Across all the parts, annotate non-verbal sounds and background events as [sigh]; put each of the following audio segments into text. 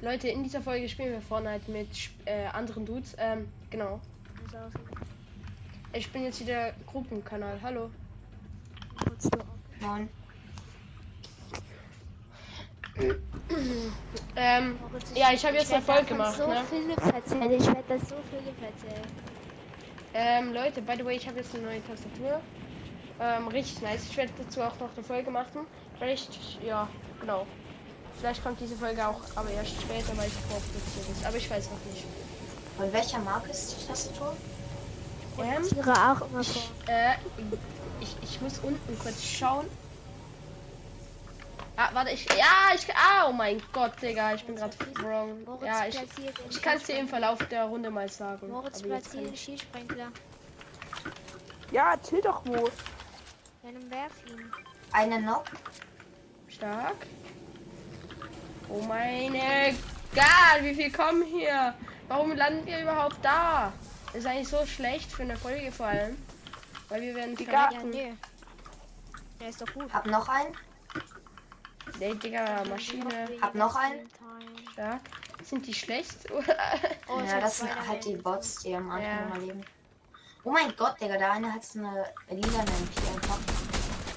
Leute, in dieser Folge spielen wir Fortnite mit äh, anderen Dudes. Ähm, genau. Ich bin jetzt wieder Gruppenkanal. Hallo. Nein. [clears throat] Ähm, ja, ich habe jetzt werd Erfolg davon gemacht, So ne? Philipp erzählen. Ich werde das so Philipp erzählen. ähm, Leute, by the way, ich habe jetzt eine neue Tastatur. Ähm, richtig nice. Ich werde dazu auch noch eine Folge machen. Vielleicht, ja, genau. Vielleicht kommt diese Folge auch, aber erst später, weil ich vorproduziert ist. Aber ich weiß noch nicht. Von welcher Marke ist die Tastatur? Ähm, Tiere auch immer vor. Äh, ich, ich muss unten kurz schauen. Ah, warte, ich. Ja, ich. Ah, oh mein Gott, Digga, ich bin gerade wrong. Moritz Ja, ich. Ich kann es dir im Verlauf der Runde mal sagen. Moritz platziert den ich- Skisprengler. Ja, chill doch wo. Dann werf ihn. Eine noch? Stark. Oh meine Gott, wie viel kommen hier? Warum landen wir überhaupt da? Das ist eigentlich so schlecht für eine Folge vor allem. Weil wir werden Digga. Ja, nee. Der ist doch gut. Hab noch einen? Nee, Digga, Maschine. Hab noch einen? Stark. Sind die schlecht? [laughs] Oh, ja, das sind halt die Bots, die am Anfang Ja. immer leben. Oh mein Gott, Digga, der eine hat so eine lila MP einfach.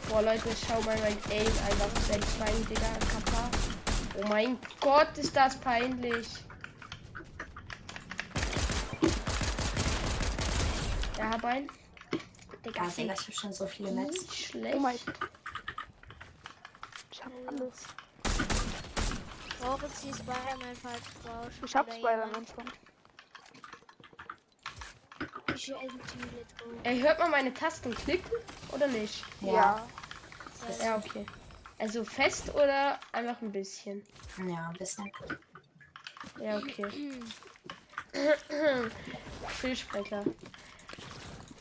Boah, Leute, schau mal mein Aim einfach selbst rein, Digga. Kappa. Oh mein Gott, ist das peinlich. Ja, hab ein. Digga, Ja, Digga, ich hab schon so viele Metz. die schlecht. Oh mein Ich hab alles. Moritz, die Spider-Man falsch raus. Ich hab Spider-Man schon. Ey, hört man meine Tasten klicken oder nicht? Ja. Ja, okay. Also fest oder einfach ein bisschen? Ja, ein bisschen. Ja, okay. [clears throat] Füllsprecher.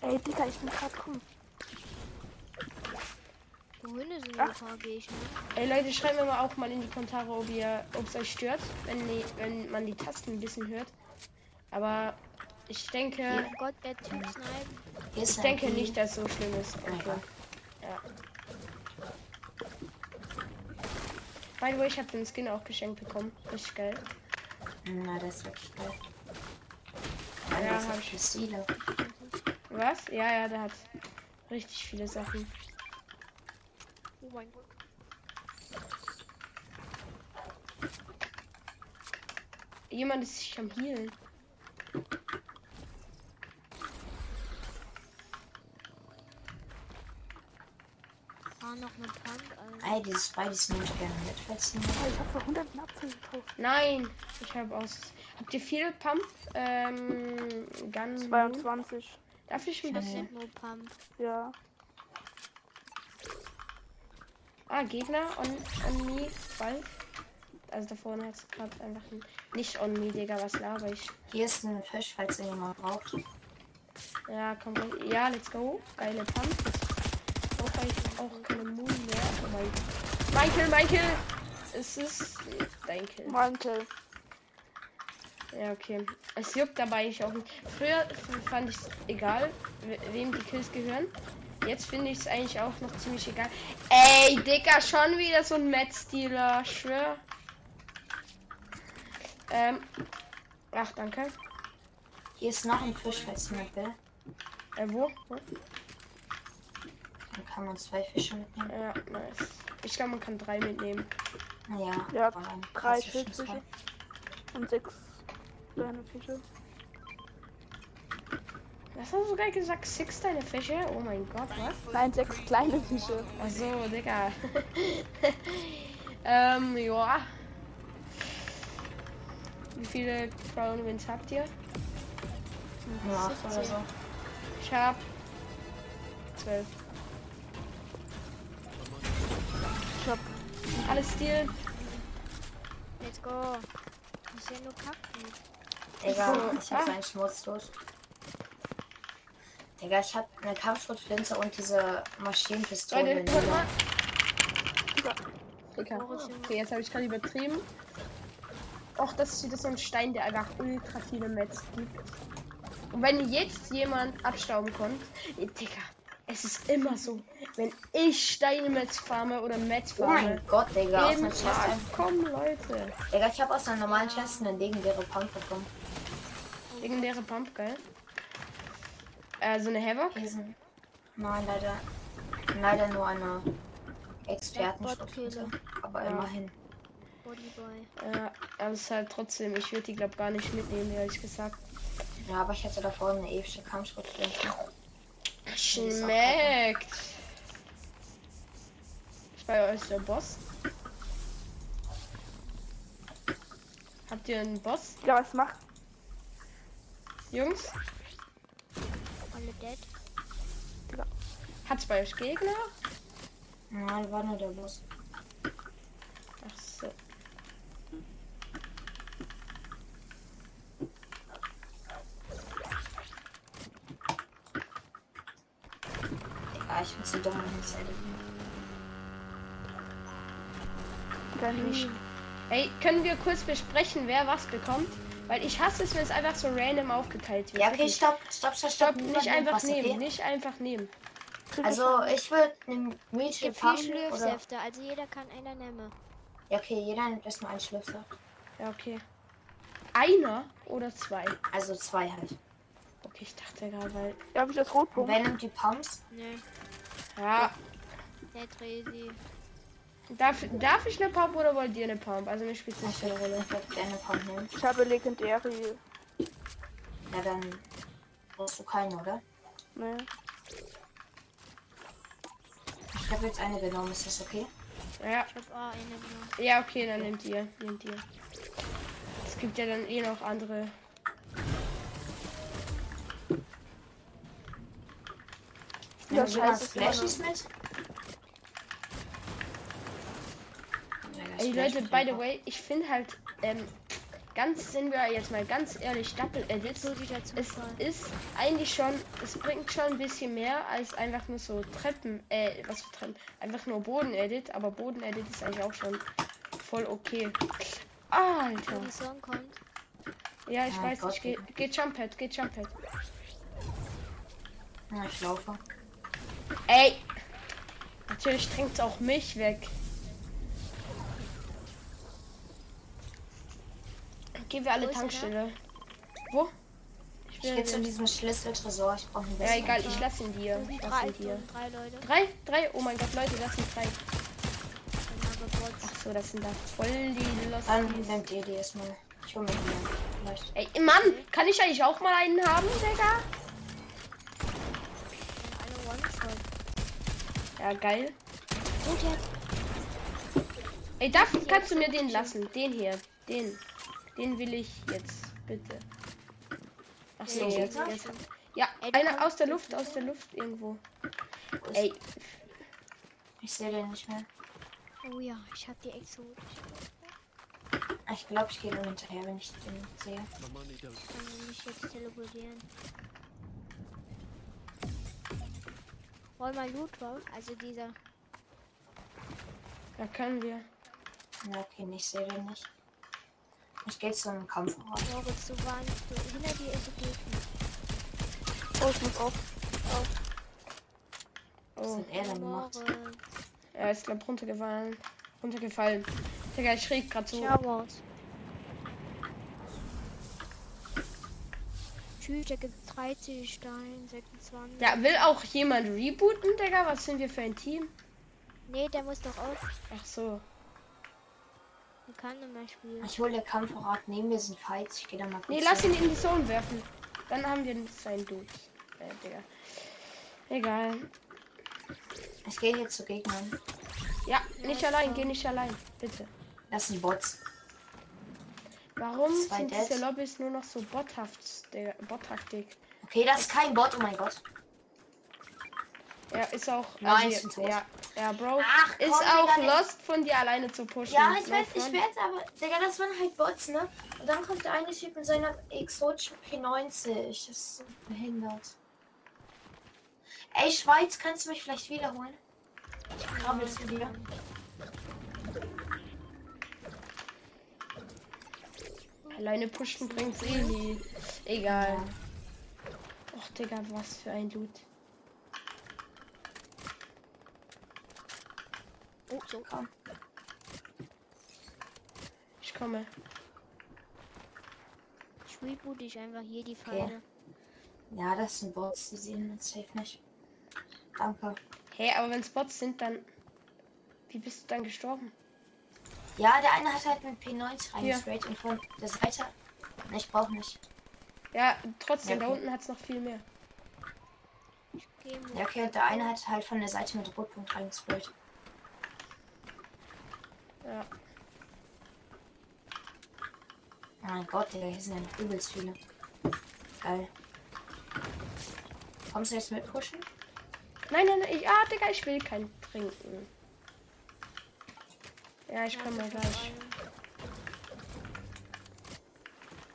Ey, Digga, ich bin grad komm. Wohin ist denn Frage ich, ne? Ey Leute, schreibt mir mal auch mal in die Kommentare, ob ihr, ob es euch stört, wenn, die, wenn man die Tasten ein bisschen hört. Aber ich denke, Oh Gott, der Typ snipen. Ich denke nicht, dass es so schlimm ist. Okay. Ja. By the way, ich habe den Skin auch geschenkt bekommen. Richtig geil. Na, das ist wirklich geil. Ja, Ja, hab hab ich. ich Stile. Was? Ja, ja, der hat richtig viele Sachen. Oh mein Gott. Jemand ist sich am Healen. Ah, noch mit Punk, Dieses Spidey's nehme ich gerne mit, falls ich hab für 100 einen Apfel gekauft. Nein, ich habe aus. Habt ihr viel Pump? Ähm, Gun. 22. Darf ich ein Das bisschen? sind nur Pump. Ja. Ah, Gegner on, on me, bald. Also da vorne hat es gerade einfach ein, nicht on me, Digga, was laber ich? Hier ist ein Fisch, falls ihr jemand braucht. Ja, komm, ja, let's go. Geile Pump. Jetzt brauche ich auch keine Moon mehr. Mein mein Kill, mein Kill! Es ist dein Kill. Mantel. Ja, okay. Es juckt dabei eigentlich auch nicht. Früher fand ich es egal, we- wem die Kills gehören. Jetzt finde ich es eigentlich auch noch ziemlich egal. Ey, Dicker, schon wieder so ein Metz-Dealer. Schwör. Ähm. Ach, danke. Hier ist noch ein Fisch, falls jemand will. Äh, wo? wo? Dann kann man zwei Fische mitnehmen. Ja, nice. Ich glaube, man kann drei mitnehmen. Ja, Ja, drei Schildfische. zwei. Und sechs kleine Fische. Was hast du sogar gesagt? Six deine Fische? Oh mein Gott, was? Nein, sechs kleine Fische. Ach so, Digga. [laughs] ähm, ja. Wie viele Crown Wins habt ihr? Acht oder so. Ich hab zwölf. Ich hab Alles Stil. Let's go. Ist ja nur Kacken. Digga, ich hab ah. so einen Schmutzlos. Digga, ich hab eine Kampfschrotflinte und diese Maschinenpistole. Leute, guck mal. Digga. Okay, jetzt habe ich gerade übertrieben. Och, das ist wieder so ein Stein, der einfach ultra viele Metz gibt. Und wenn jetzt jemand abstauben kommt. Digga. Es ist immer so, wenn ich Steinmetz farme oder Metz Oh farme. mein Gott, Digga. Aus einer Chest. Komm, Leute. Digga, ich habe aus einer normalen Chest eine legendäre Pump bekommen. Legendäre Pump, geil. Äh, so eine Havoc. Nein, leider. Leider nur eine. Bot-Killer. Aber Ja. immerhin. Bodyboy. Ja, aber es ist halt trotzdem, ich würde die glaub gar nicht mitnehmen, ehrlich gesagt. Ja, aber ich hatte davor eine epische Kampfschrittfläche. Schmeckt. Ist bei euch der Boss? Habt ihr einen Boss, Ja, was macht? Jungs? Alle dead. Hat's bei euch Gegner? Nein, war nur der Boss. Ach so. Ja, ich bin zu dumm, um zu. Dann Nicht. Ey, können wir kurz besprechen, wer was bekommt? Weil ich hasse es, wenn es einfach so random aufgeteilt wird. Ja, okay, stopp, stopp, stopp, stopp. Nicht einfach nehmen, okay? nicht einfach nehmen. Also, ich würde einen Pump oder... Schlürfsäfte, also jeder kann einer nehmen. Ja, okay, jeder nimmt erstmal einen Schlüpfer. Ja, okay. Einer oder zwei? Also zwei halt. Okay, ich dachte gerade, weil. Darf ich das Rotpunkt? wer nimmt die Pumps? Ne, Ja, der Tresi. darf, darf ich eine Pump oder wollt ihr eine Pump? Also mir spielt es nicht Ich keine würde Rolle. gerne Pump nehmen. Ich habe legendäre. Ja, dann brauchst du keine, oder? Ne. Ich habe jetzt eine genommen, ist das okay? Ja, Ich hab auch eine genommen. ja, okay, dann nehmt ihr. Nehmt ihr. Es gibt ja dann eh noch andere. Jemand scheiße Flashies mit? Ja, Ey Leute, by the way, ich finde halt, ähm, ganz sind wir jetzt mal ganz ehrlich, Double Edits. Es ist eigentlich schon, es bringt schon ein bisschen mehr als einfach nur so Treppen, äh, was für Treppen, einfach nur Boden-Edit, aber Boden-Edit ist eigentlich auch schon voll okay. Alter. Ja, ich Oh weiß, Gott, ich geh, geh Jumppad, geh Jumppad. Ja, ich laufe. Ey! Natürlich trinkt auch mich weg. Gehen wir alle Wo? Tankstelle. Wo? Ich Ich gehe zu diesem Schlüsseltresor. Ich brauche einen Ja, besseren. egal, ich lass ihn dir. Sind Lass drei, ihn dir. drei Leute. Drei? Drei? Oh mein Gott, Leute, das sind drei. Dann aber Bots. Ach so, das sind da voll die Dann Losties. nehmt ihr die erstmal. Ich hole mir die. Vielleicht. Ey, Mann, kann ich eigentlich auch mal einen haben, Digga? Dann alle One-Shot. Ja, geil. Gut jetzt. Ey, dafür kannst du mir den lassen. Den hier. Den. Den will ich jetzt, bitte. Ach so, Ja, jetzt. ja. jetzt. Ja, einer aus der Luft, aus der Luft irgendwo. Ey, Ich sehe den nicht mehr. Oh ja, ich hab die exotisch. Ich glaube, ich gehe ihm hinterher, wenn ich den sehe. Ich kann mich jetzt teleportieren. Wollen wir Loot drauf? Also dieser. da können wir. Na, okay, ich sehe den nicht. Ich gehe zu einem Kampfort. Moritz, du warst. Du, hinter dir ist ein Gegner. Oh, ich muss auf. Was Oh, hat er denn gemacht? Er ist glaub runtergefallen. Runtergefallen. Digga, ich schräg grad so. Showers. Tschüss, da gibt 30 Stein, 26. Ja, will auch jemand rebooten, Digga? Was sind wir für ein Team? Nee, der muss doch auf. Ach so. Der kann nicht mehr spielen. Ich hole der Kampfort. Neben mir sind Fights. Ich gehe da mal kurz Nee, lass ihn in die Zone werfen. Dann haben wir sein Dude. Äh, Digga. Egal. Ich gehe hier zu Gegnern. Ja, nicht Ja, allein, klar. geh nicht allein. Bitte. Das sind Bots. Warum Zwei sind Deads. diese Lobbys nur noch so bothaft, Digga, bottaktik? Okay, das ist kein Bot. Oh mein Gott. Ja, ist auch. Nein, also, ist ja, ja, Bro. Ach, ist komm, auch Digga, lost von dir alleine zu pushen. Ja, ich weiß, ich weiß, aber, Digga, das waren halt Bots, ne? Und dann kommt der eine Typ mit seiner exotischen P90. Das ist so behindert. Ey, Schweiz, kannst du mich vielleicht wiederholen? Ich krabbel zu dir. Alleine pushen bringt's eh nie. Egal. Och, Digga, was für ein Dude. Oh, so. Komm. Ich komme. Ich reboot dich einfach hier die Pfeile. Okay. Ja, das sind Bots, die sehen uns safe nicht. Danke. Hey, aber wenn es Bots sind, dann. Wie bist du dann gestorben? Ja, der eine hat halt mit P90 reingesprayt und von der Seite. Ich brauche nicht. Ja, trotzdem, Ja, da okay. unten hat es noch viel mehr. Ja, okay, der eine hat halt von der Seite mit Rotpunkt reingesprayt. Ja. Oh mein Gott, Digga, hier sind ja übelst viele. Geil. Kommst du jetzt mit pushen? Nein, nein, nein. Ich, ah, Digga, ich will kein trinken. Ja, ich Ja, komme mal gleich. ist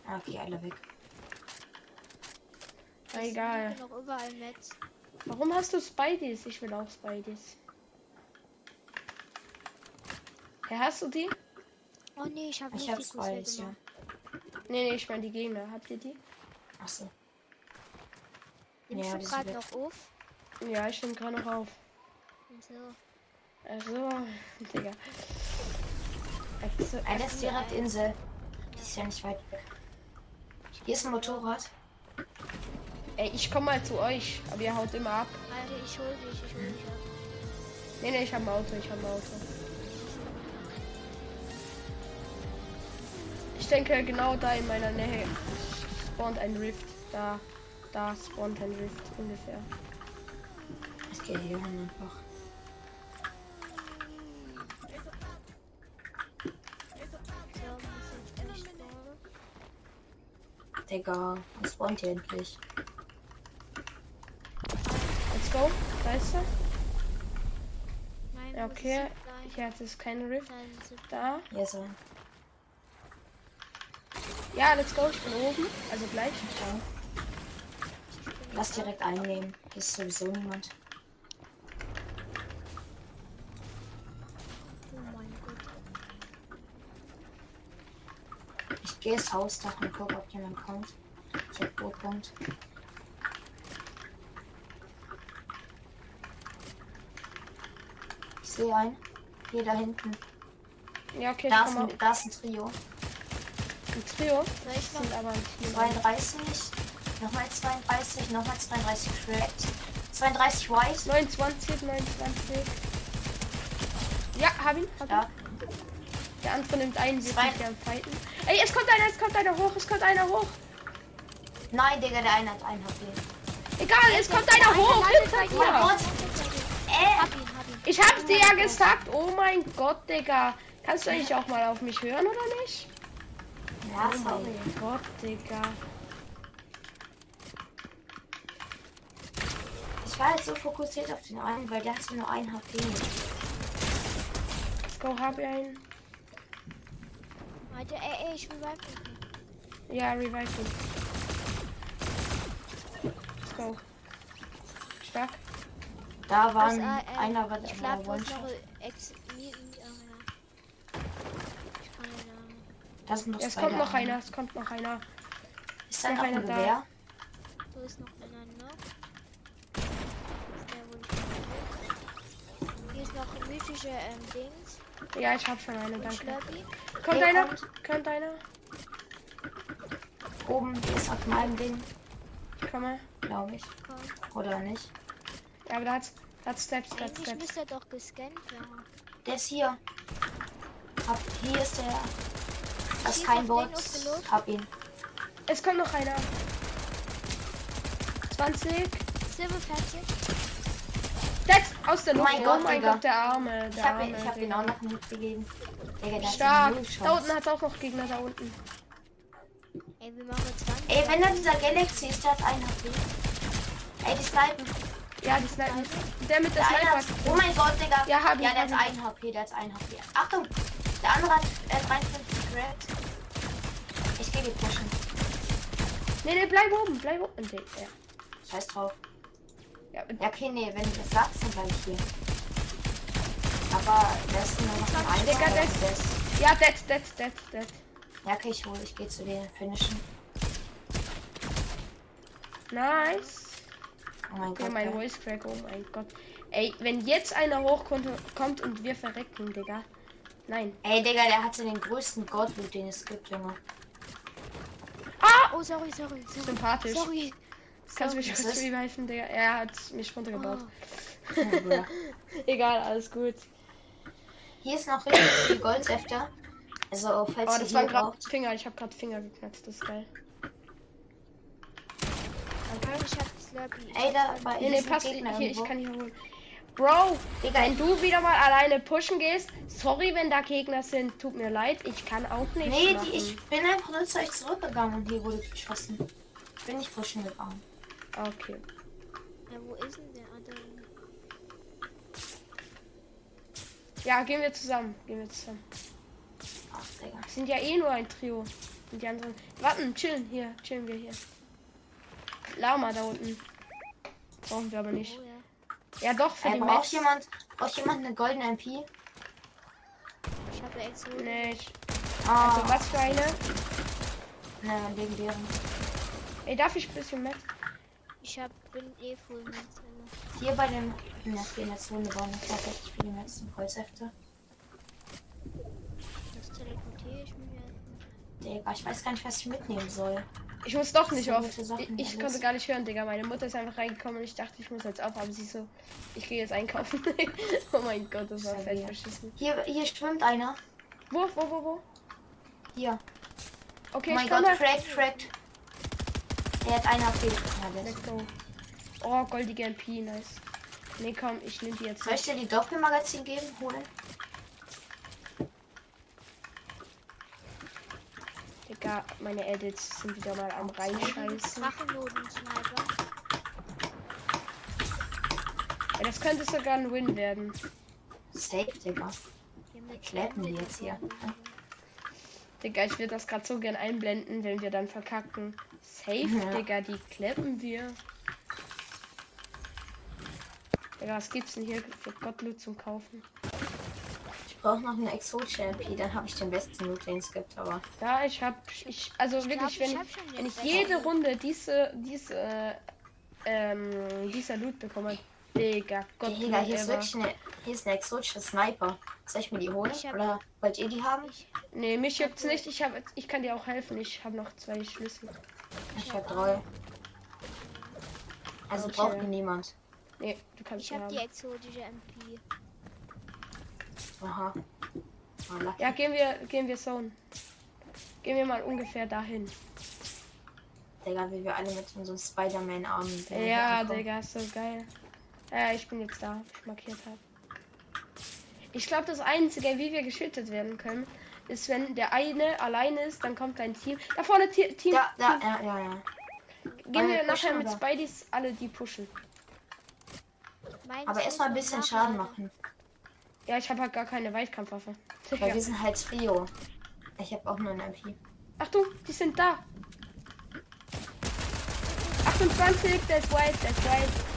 Ah, Okay, alle weg. Na, egal. Bin noch überall Netz. Warum hast du Spideys? Ich will auch Spideys. Hä, hast du die? Oh nee, ich habe Ich nicht hab ja. Nee, nee, ich meine die Gegner. Habt ihr die? Achso. Nimmst Ja, du gerade noch auf? Ja, ich nehme gerade noch auf. So. Also, [laughs] Digga. Also, Einer ist direkt Insel. Die ist ja nicht weit weg. Hier ist ein Motorrad. Ey, ich komme mal zu euch, aber ihr haut immer ab. Alter, ich hol dich, ich hol dich ab. Nee, nee, ich habe ein Auto, ich habe ein Auto. Ich denke, genau da in meiner Nähe spawnt ein Rift. Da, da spawnt ein Rift ungefähr. Ich gehe hier hin einfach. Digga, was spawnt hier endlich? Go. Ist er. Nein, Ja, okay. es? Nein, Hier hat es keine Rift. Da. Ist er. Ja, let's go. Ich bin oben. Also gleich. Lass direkt einnehmen. Hier ist sowieso niemand. Oh mein Gott. Ich gehe ins Hausdach und gucke, ob jemand kommt. Ich hab Bootpunkt. Sehe einen. Hier da hinten. Ja, okay, Da ist, ein, da ist ein Trio. ein Trio. Soll ich noch? Sind aber ein Team. 32. Nochmal 32. Nochmal 32 Cracked. 32 White. 29, 29. Ja, hab ihn. Hab ihn. Ja. Der andere nimmt einen, wir sind am Fighten. Ey, es kommt einer, es kommt einer hoch, es kommt einer hoch. Nein, Digga, der eine hat einen HP. Egal, es kommt einer hoch. Hinter Oh mein. Gott. Äh, Ihn, ihn. Ich hab's dir ja gesagt. Oh mein Gott, Digga. Kannst du eigentlich auch mal auf mich hören oder nicht? ja, Oh sorry. mein Gott, Digga. Ich war jetzt so fokussiert auf den einen, weil der hatte nur ein HP. Let's go, hab ich einen. Alter, ey, ey, ich will weiter. Ja, revive ihn. Let's go. Stark. Da war Das, ein, äh, äh, einer, Ich war ex. Ich kann ja da. Da sind noch es kommt da. noch einer, es kommt noch einer. Ist da noch noch ein einer da. Gewehr? Wo ist noch einer noch? Hier ist noch ein mythische ähm, Dings. Ja, ich hab schon eine, Und danke. Schlurpy. Kommt Hey, einer? kommt. Kommt einer? Oben ist auf meinem Ding, Ich komme. glaube ich. Komm. Oder nicht? Ja, aber da hat's, da hat's Steps, da hat's Eigentlich Steps. müsste er doch gescannt werden. Der ist hier. Hab, hier ist der. Das ist kein Bot. Hab ihn. Es kommt noch einer. 20. Silber fertig. Sechs aus der Oh Luft. mein Oh Gott, mein. Gott, der Arme. Ich Der hab, Arme. ihn- ich hab ihn auch noch mitgegeben. Digga, der Stark. Da unten hat auch noch Gegner da unten. Ey, wir machen 20. Ey, wenn da dieser Galaxy ist, der hat einen HP. Ey, die snipen. Ja, die Sniper. Der mit der Der Sniper. oh mein Gott, Digga. Ja, hab ich, Ja, der hat ich. einen HP, der hat einen HP. Achtung, der andere hat äh, 53 Red. Ich geh die pushen. Nee, nee, bleib oben, bleib oben. Nee, ja. Scheiß drauf. Ja, Ja, okay, nee, wenn du das sagst, dann bleib ich hier. Aber der ist nur noch ein Digga, der ist- ja dead, dead, dead, dead. Ja, okay, ich hole, ich gehe zu den Finishen. Nice. Oh mein Ja, Gott. mein. Voice Crack, oh mein Gott. Ey, wenn jetzt einer hochkommt kommt und wir verrecken, Digga. Nein. Ey, Digga, der hatte den größten Gottloot, den es gibt, Junge. Oh, sorry, sorry, sorry. Sympathisch. Sorry. Kannst du mich kurz ist? Digga? Er hat mich runtergebaut. Oh. [laughs] Egal, alles gut. Hier ist noch richtig viel Goldsäfte. Also, falls Oh, das waren gerade. Finger. Ich habe gerade Finger geknackt. Das ist geil. Warte, ich hab Ey, da war Nee, nee, passt. Gegner Hier, ich kann hier holen. Bro, Digga, wenn du wieder mal alleine pushen gehst, sorry, wenn da Gegner sind. Tut mir leid. Ich kann auch nicht. Nee, die, ich bin einfach nur zu euch zurückgegangen und hier wurde geschossen. Ich bin nicht pushen gegangen. Okay. Ja, wo ist denn der andere? Ja, gehen wir zusammen. Gehen wir zusammen. Ach, Digga. Sind ja eh nur ein Trio. Und die anderen. Warten, chillen. Hier, chillen wir hier. Lama da unten. Brauchen wir aber nicht. Oh ja. Ja, doch, für Ey, die braucht Max. jemand, braucht jemand eine goldene MP? Ich habe extra. Nee, ich, Ah, also was für eine? ne, legendären. Ey, darf ich ein bisschen Max? Ich hab, bin eh full mit. äh, Hier bei dem, ne, hier in der Zone bauen noch richtig viele Metz und Holzhefte. Das teleportiere ich mir. Digga, ich weiß gar nicht, was ich mitnehmen soll. Ich muss doch nicht auf. Ich, ich konnte gar nicht hören, Digga. Meine Mutter ist einfach reingekommen und ich dachte, ich muss jetzt auf, aber sie so, ich gehe jetzt einkaufen. [laughs] oh mein Gott, das war fett verschissen. Hier, hier schwimmt einer. Wo, wo, wo, wo? Hier. Okay, oh mein Gott, komme. cracked, cracked. Er hat einer auf jeden Fall. Ja, Let's go. Oh, goldige MP, nice. Nee, komm, ich nehme die jetzt. Soll ich dir die Doppelmagazin geben? Holen? Digga, meine Edits sind wieder mal am reinscheißen. Drachennoten-Sniper. Ja, das könnte sogar ein Win werden. Safe, Digga. Hier mit Klappen die jetzt hier. Digga, ich würde das gerade so gern einblenden, wenn wir dann verkacken. Safe, Ja. Digga, die klappen wir. Digga, was gibt's denn hier für Gottloot zum Kaufen? Ich brauche noch eine exotische MP, dann habe ich den besten Loot, den es gibt, aber. Ja, ich hab, ich, also Ich wirklich, glaub, ich wenn, ich, schon wenn ich jede. Runde diese, diese, äh, ähm, dieser Loot bekomme, Digga, Gott, Digga, hier ist wirklich eine, hier ist eine exotische Sniper. Soll ich mir die holen? Ich hab- Oder wollt ihr die haben? Ich, Nee, mich juckt's nicht, ich hab, ich kann dir auch helfen, ich habe noch zwei Schlüssel. Ich habe drei. Also Okay. braucht mir niemand. Nee, du kannst ich die hab haben. die exotische MP. Aha. Lucky. Ja, gehen wir, gehen wir Zone. Gehen wir mal ungefähr dahin. Digga, wie wir alle mit unserem Spider-Man-Armen. Ja, Digga, ist so geil. Ja, ich bin jetzt da, wo ich markiert habe. Ich glaube, das Einzige, wie wir geschüttet werden können, ist, wenn der eine alleine ist, dann kommt ein Team. Da vorne Team. Ja, ja, ja, ja, ja. Gehen wir wir nachher mit? Spideys alle die pushen. Aber erstmal ein bisschen Schaden nachladen. machen. Ja, ich habe halt gar keine Weitkampfwaffe. Weil wir sind halt Trio. Ich habe auch nur eine MP. Achtung, die sind da. 28, that's white, that's white.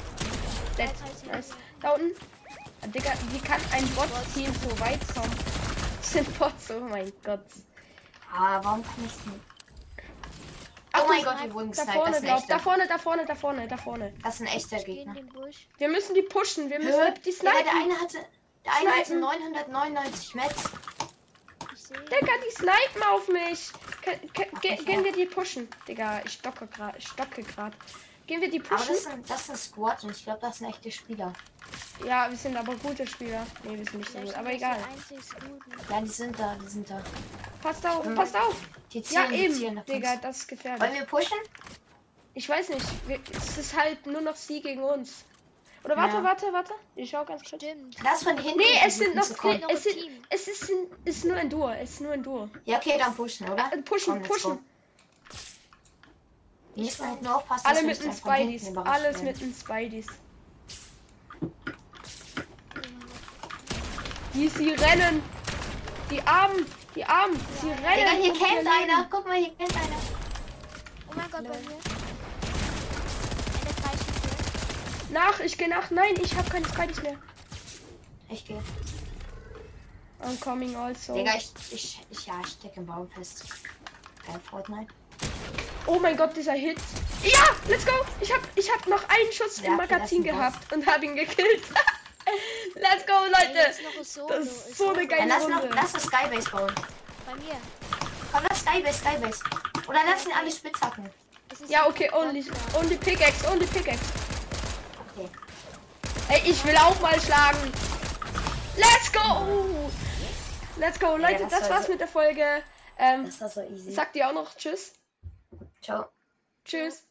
That's nice. Da unten. Ah, Digga, wie kann ein Bot-Team so weit kommen? Das [laughs] sind Bots, oh mein Gott. Ah, warum kann ich nicht? Oh Achtung, mein Gott, wir wurden Da gesniped. Das vorne, ist ein glaub, da vorne, da vorne, da vorne, da vorne. Das ist ein echter Gegner. Wir müssen die pushen, wir müssen die Digga, der snipen. eine hatte, der eine hatte Snipen. 999 Metz. Ich. Digga, die snipen auf mich. Ke- ke- Ach, ge- ich Gehen wir die pushen. Digga, ich stocke gerade, stocke gerade. Gehen wir die Aber pushen? das ist ein, das ist ein Squad und ich glaube, das sind echte Spieler. Ja, wir sind aber gute Spieler. Nee, wir sind nicht so gut, sind aber egal. Ja, die sind da, die sind da. Passt auf, Mhm. passt auf. Die Ja, zielen, die eben. auf Digga, das ist Wollen gefährlich. wir pushen? Ich weiß nicht. Wir, es ist halt nur noch sie gegen uns. Oder warte, Ja. warte, warte. Ich schau ganz kurz. Stimmt. Lass von hinten Nee, es sind noch noch es, ein sind, es ist, ein- ist nur ein Duo. Es ist nur ein Duo. Ja, okay, dann pushen, oder? Äh, pushen, Komm, pushen. Wir müssen halt nur aufpassen, Alle mit den Spideys. Alles mit den Spideys. Die sie rennen. Die Armen. Die Armen. Sie rennen. Digga, hier kennt einer. Guck mal, hier kennt einer. Oh mein Gott, bei mir. Eine Dreischüsse. Nach, ich gehe nach. Nein, ich habe keine Spideys mehr. Ich gehe. I'm coming also. Digga, ich, ich, ich, ja, ich stecke im Baum fest. Geil, Fortnite. Oh mein Gott, dieser Hit. Ja, let's go. Ich hab, ich hab noch einen Schuss Ja, im Magazin gehabt und hab ihn gekillt. [laughs] Let's go, Leute. noch Solo. Das ist so eine Ja, geile lass, noch, Runde. lass das Skybase bauen. Bei mir. Komm, lass Skybase, Skybase. Oder lass ihn alle Spitzhacken. Ja, okay, only, only Pickaxe, only Pickaxe. Ey, ich will auch mal schlagen. Let's go. Let's go, Leute, das das war war's so- mit der Folge. Ähm, Das war so easy. sagt ihr auch noch Tschüss? Ciao. Tschüss.